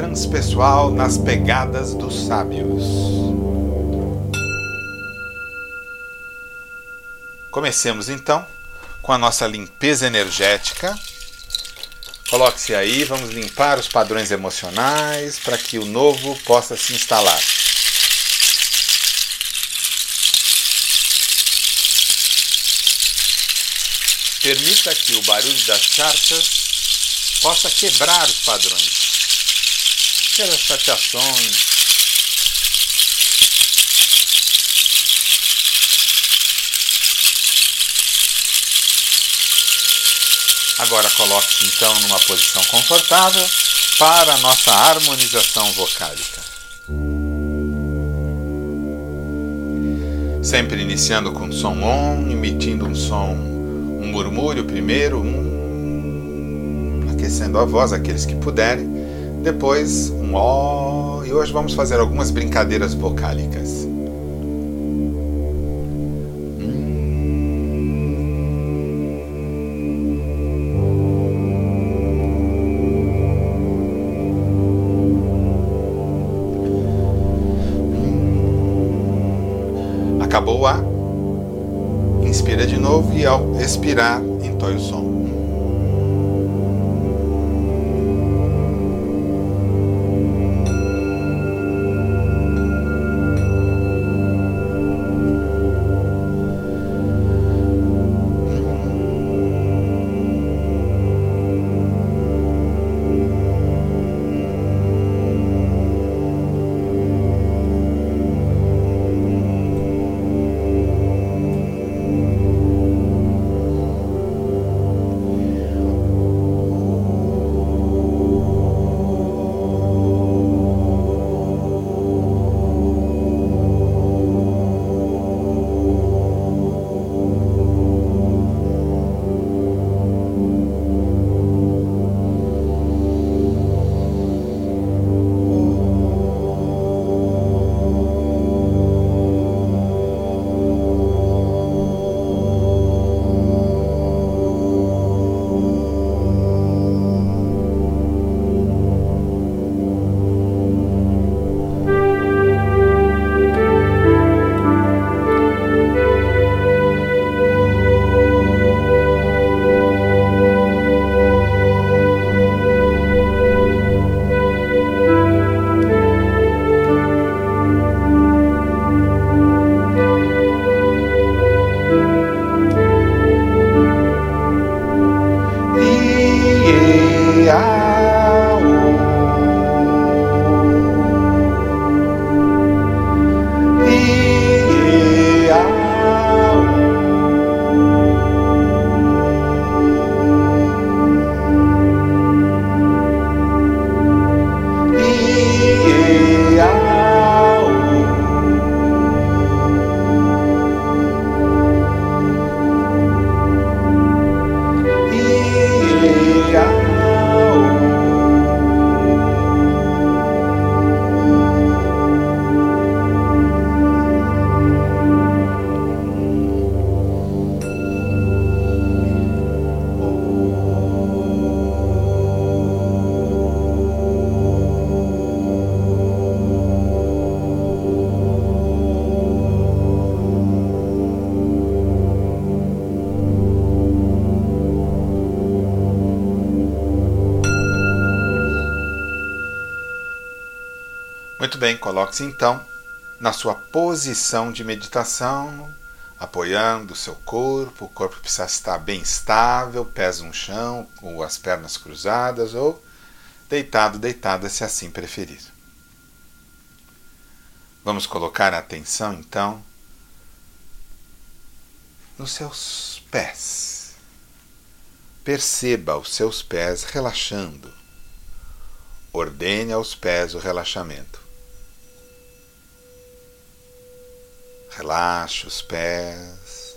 transpessoal nas pegadas dos sábios. Comecemos então com a nossa limpeza energética. Coloque-se aí, vamos limpar os padrões emocionais para que o novo possa se instalar. Permita que o barulho das charcas possa quebrar os padrões. Aquelas chateações, Agora coloque-se então numa posição confortável para a nossa harmonização vocálica. Sempre iniciando com som on, emitindo um som um murmúrio primeiro, um aquecendo a voz, aqueles que puderem, depois um ó, e hoje vamos fazer algumas brincadeiras vocálicas. Acabou a Inspira de novo e ao expirar, entoie o som. Bem, coloque-se então na sua posição de meditação, apoiando o seu corpo. O corpo precisa estar bem estável, pés no chão, com as pernas cruzadas ou deitado, deitada, se assim preferir. Vamos colocar a atenção então nos seus pés. Perceba os seus pés relaxando. Ordene aos pés o relaxamento. Relaxe os pés.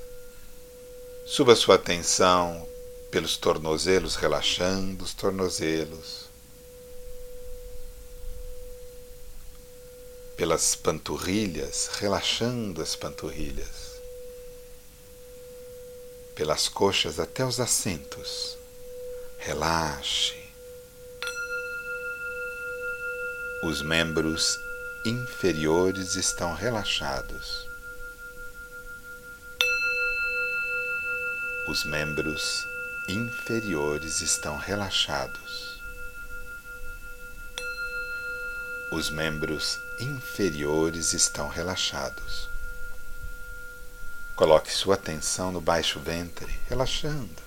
Suba sua atenção pelos tornozelos, relaxando os tornozelos. Pelas panturrilhas, relaxando as panturrilhas. Pelas coxas até os assentos. Relaxe. Os membros inferiores estão relaxados. Os membros inferiores estão relaxados. Os membros inferiores estão relaxados. Coloque sua atenção no baixo ventre, relaxando.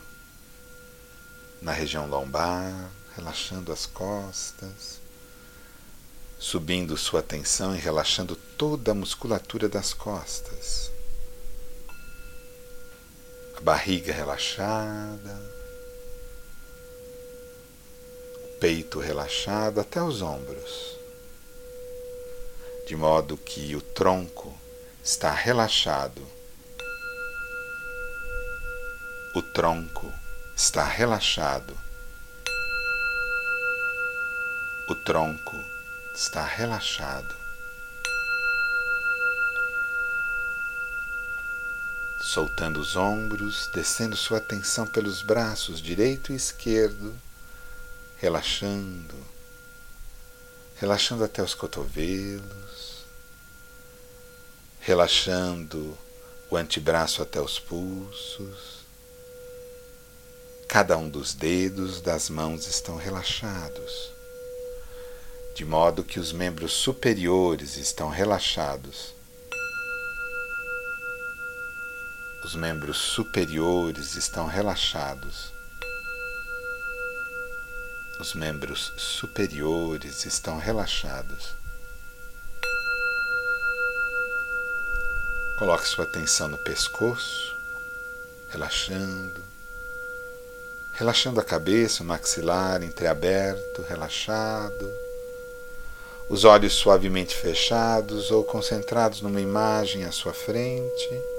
Na região lombar, relaxando as costas. Subindo sua atenção e relaxando toda a musculatura das costas. Barriga relaxada. O peito relaxado até os ombros. De modo que o tronco está relaxado o tronco está relaxado. O tronco está relaxado. Soltando os ombros, descendo sua atenção pelos braços direito e esquerdo, relaxando, relaxando até os cotovelos, relaxando o antebraço até os pulsos Cada um dos dedos das mãos estão relaxados, de modo que os membros superiores estão relaxados. Os membros superiores estão relaxados. Os membros superiores estão relaxados. Coloque sua atenção no pescoço, relaxando relaxando a cabeça, o maxilar entreaberto, relaxado, os olhos suavemente fechados ou concentrados numa imagem à sua frente.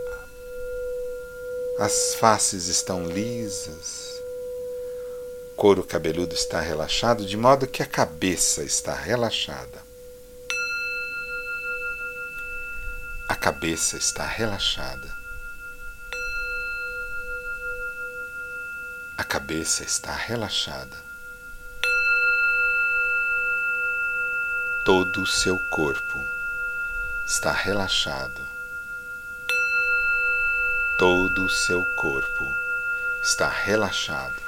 As faces estão lisas, o couro cabeludo está relaxado, de modo que a cabeça está relaxada. A cabeça está relaxada. A cabeça está relaxada. Todo o seu corpo está relaxado. Todo o seu corpo. Está relaxado.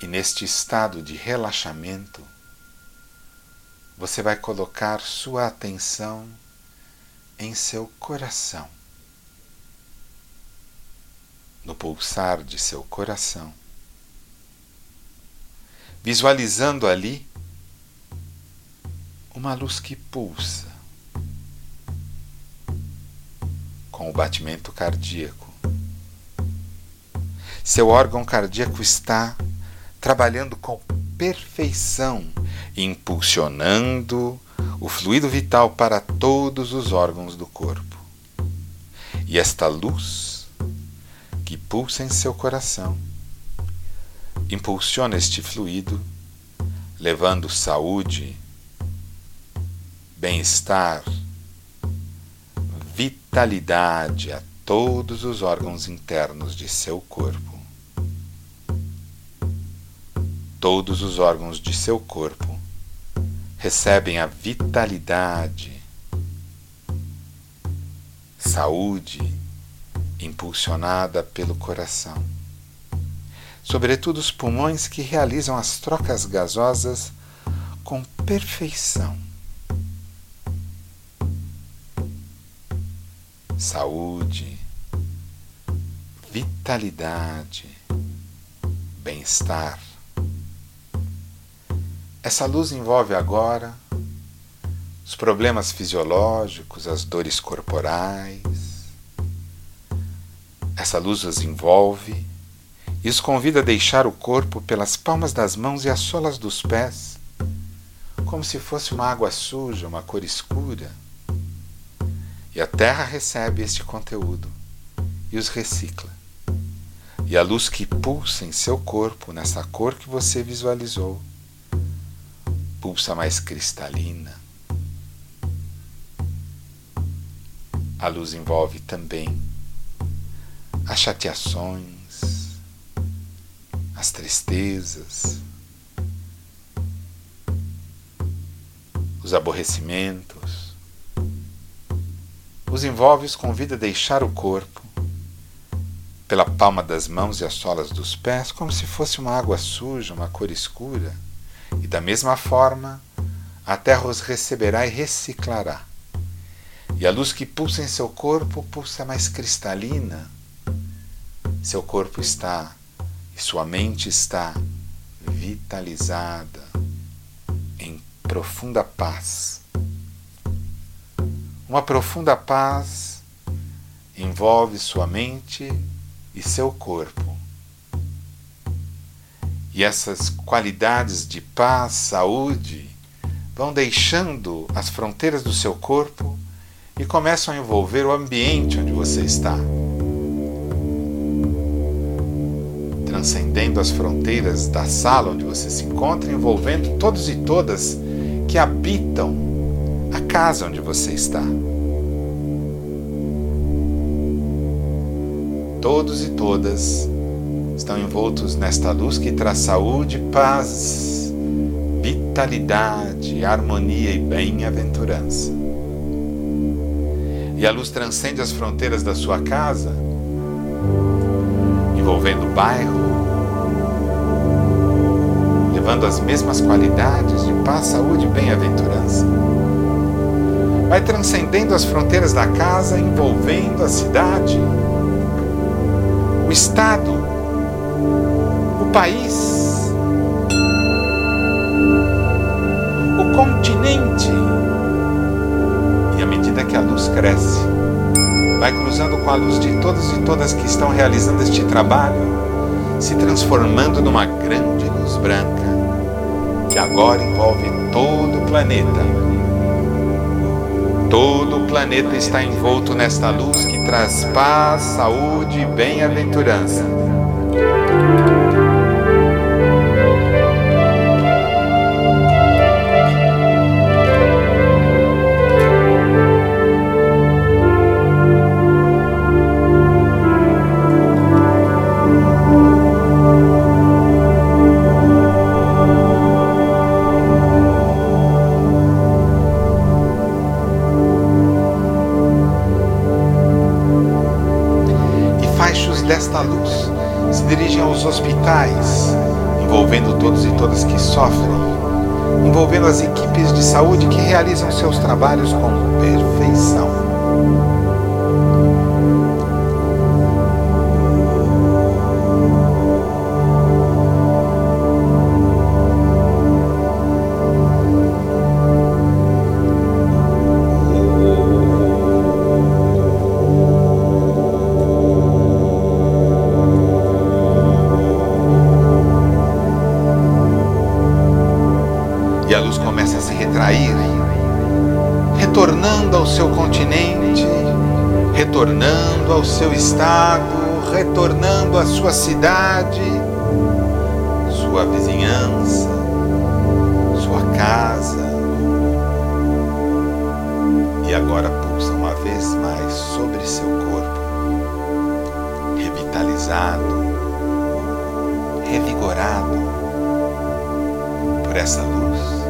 E neste estado de relaxamento, você vai colocar sua atenção em seu coração. No pulsar de seu coração, visualizando ali uma luz que pulsa com o batimento cardíaco. Seu órgão cardíaco está trabalhando com perfeição, impulsionando o fluido vital para todos os órgãos do corpo. E esta luz que pulsa em seu coração. Impulsiona este fluido, levando saúde, bem-estar, vitalidade a todos os órgãos internos de seu corpo. Todos os órgãos de seu corpo recebem a vitalidade, saúde, impulsionada pelo coração. Sobretudo os pulmões que realizam as trocas gasosas com perfeição. Saúde, vitalidade, bem-estar. Essa luz envolve agora os problemas fisiológicos, as dores corporais, essa luz os envolve e os convida a deixar o corpo pelas palmas das mãos e as solas dos pés, como se fosse uma água suja, uma cor escura. E a terra recebe este conteúdo e os recicla. E a luz que pulsa em seu corpo, nessa cor que você visualizou, pulsa mais cristalina. A luz envolve também as chateações, as tristezas, os aborrecimentos. Os envolve e os convida a deixar o corpo pela palma das mãos e as solas dos pés, como se fosse uma água suja, uma cor escura. E da mesma forma, a terra os receberá e reciclará. E a luz que pulsa em seu corpo pulsa mais cristalina. Seu corpo está e sua mente está vitalizada em profunda paz. Uma profunda paz envolve sua mente e seu corpo. E essas qualidades de paz, saúde, vão deixando as fronteiras do seu corpo e começam a envolver o ambiente onde você está. Transcendendo as fronteiras da sala onde você se encontra, envolvendo todos e todas que habitam a casa onde você está. Todos e todas estão envoltos nesta luz que traz saúde, paz, vitalidade, harmonia e bem-aventurança. E a luz transcende as fronteiras da sua casa, envolvendo o bairro, levando as mesmas qualidades de paz, saúde e bem-aventurança. Vai transcendendo as fronteiras da casa, envolvendo a cidade, o estado, o país, o continente. E à medida que a luz cresce, vai cruzando com a luz de todos e todas que estão realizando este trabalho, se transformando numa grande luz branca que agora envolve todo o planeta. Todo o planeta está envolto nesta luz que traz paz, saúde e bem-aventurança. Sofrem, envolvendo as equipes de saúde que realizam seus trabalhos com perfeição. Sua cidade, sua vizinhança, sua casa. E agora pulsa uma vez mais sobre seu corpo, revitalizado, revigorado por essa luz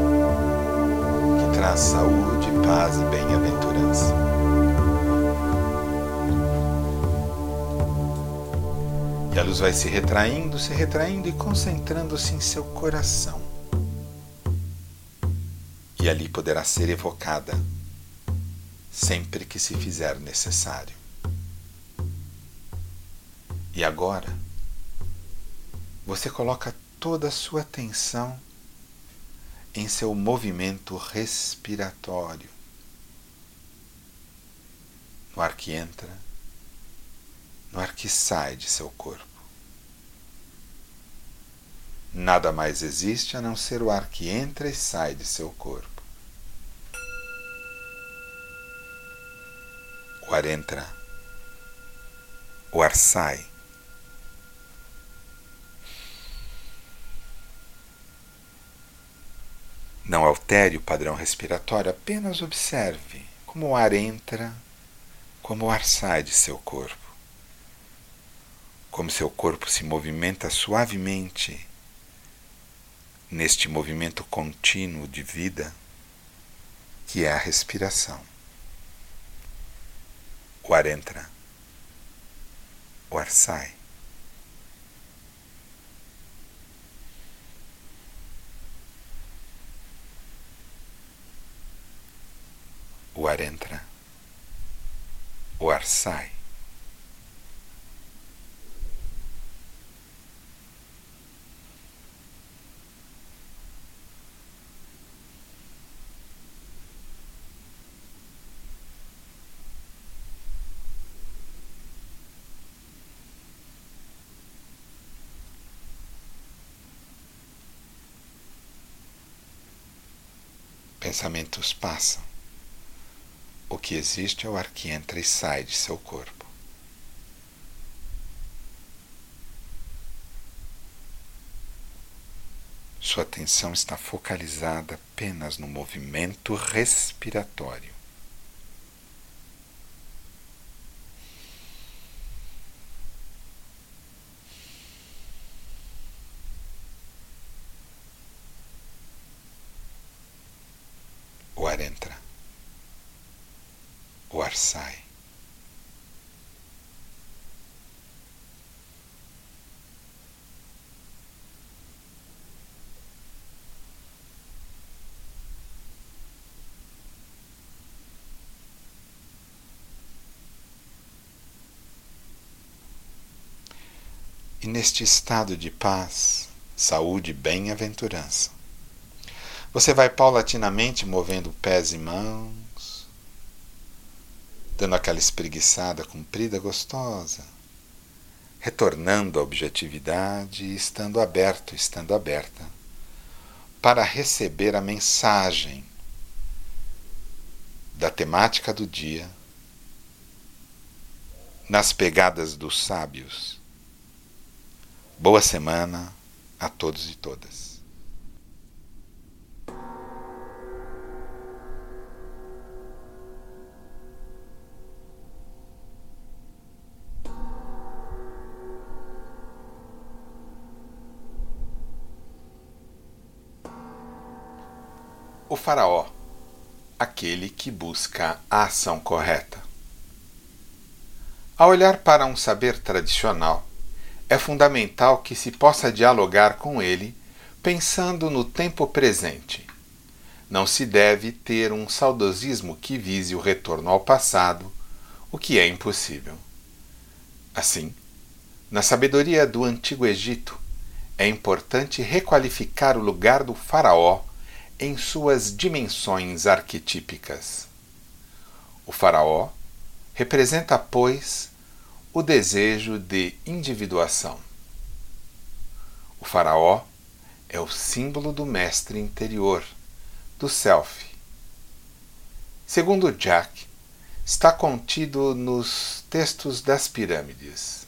traz saúde, paz e bem-aventurança. E a luz vai se retraindo, se retraindo e concentrando-se em seu coração. E ali poderá ser evocada sempre que se fizer necessário. E agora, você coloca toda a sua atenção em seu movimento respiratório. No ar que entra, no ar que sai de seu corpo. Nada mais existe a não ser o ar que entra e sai de seu corpo. O ar entra, o ar sai Não altere o padrão respiratório, apenas observe como o ar entra, como o ar sai de seu corpo. Como seu corpo se movimenta suavemente neste movimento contínuo de vida, que é a respiração. O ar entra, o ar sai. O ar entra, o ar sai. Pensamentos passam. O que existe é o ar que entra e sai de seu corpo. Sua atenção está focalizada apenas no movimento respiratório. O ar entra, o ar sai. E neste estado de paz, saúde e bem-aventurança, você vai paulatinamente movendo pés e mãos, dando aquela espreguiçada comprida gostosa, retornando à objetividade e estando aberto, estando aberta, para receber a mensagem da temática do dia nas pegadas dos sábios. Boa semana a todos e todas. O Faraó, aquele que busca a ação correta. Ao olhar para um saber tradicional, é fundamental que se possa dialogar com ele pensando no tempo presente. Não se deve ter um saudosismo que vise o retorno ao passado, o que é impossível. Assim, na sabedoria do Antigo Egito, é importante requalificar o lugar do Faraó em suas dimensões arquetípicas. O Faraó representa, pois, o desejo de individuação. O Faraó é o símbolo do mestre interior, do self. Segundo Jack, está contido nos textos das pirâmides.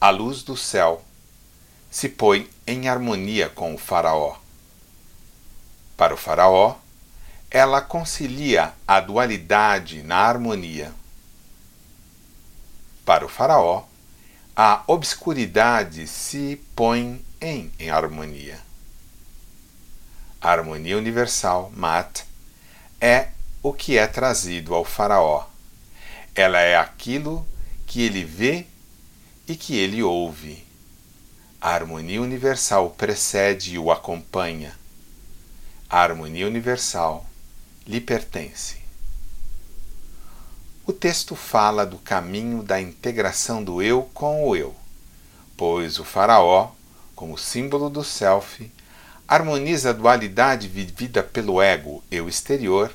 A luz do céu se põe em harmonia com o Faraó para o Faraó, ela concilia a dualidade na harmonia. Para o Faraó, a obscuridade se põe em, em harmonia. A harmonia universal, Mat, é o que é trazido ao Faraó. Ela é aquilo que ele vê e que ele ouve. A harmonia universal precede e o acompanha a harmonia universal lhe pertence. O texto fala do caminho da integração do eu com o eu, pois o Faraó, como símbolo do Self, harmoniza a dualidade vivida pelo ego, eu exterior,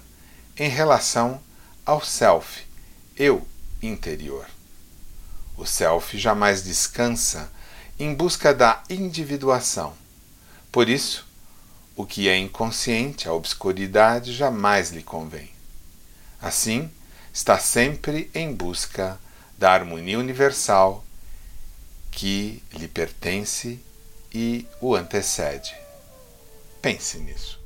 em relação ao Self, eu interior. O Self jamais descansa em busca da individuação. Por isso, o que é inconsciente, a obscuridade, jamais lhe convém. Assim, está sempre em busca da harmonia universal que lhe pertence e o antecede. Pense nisso.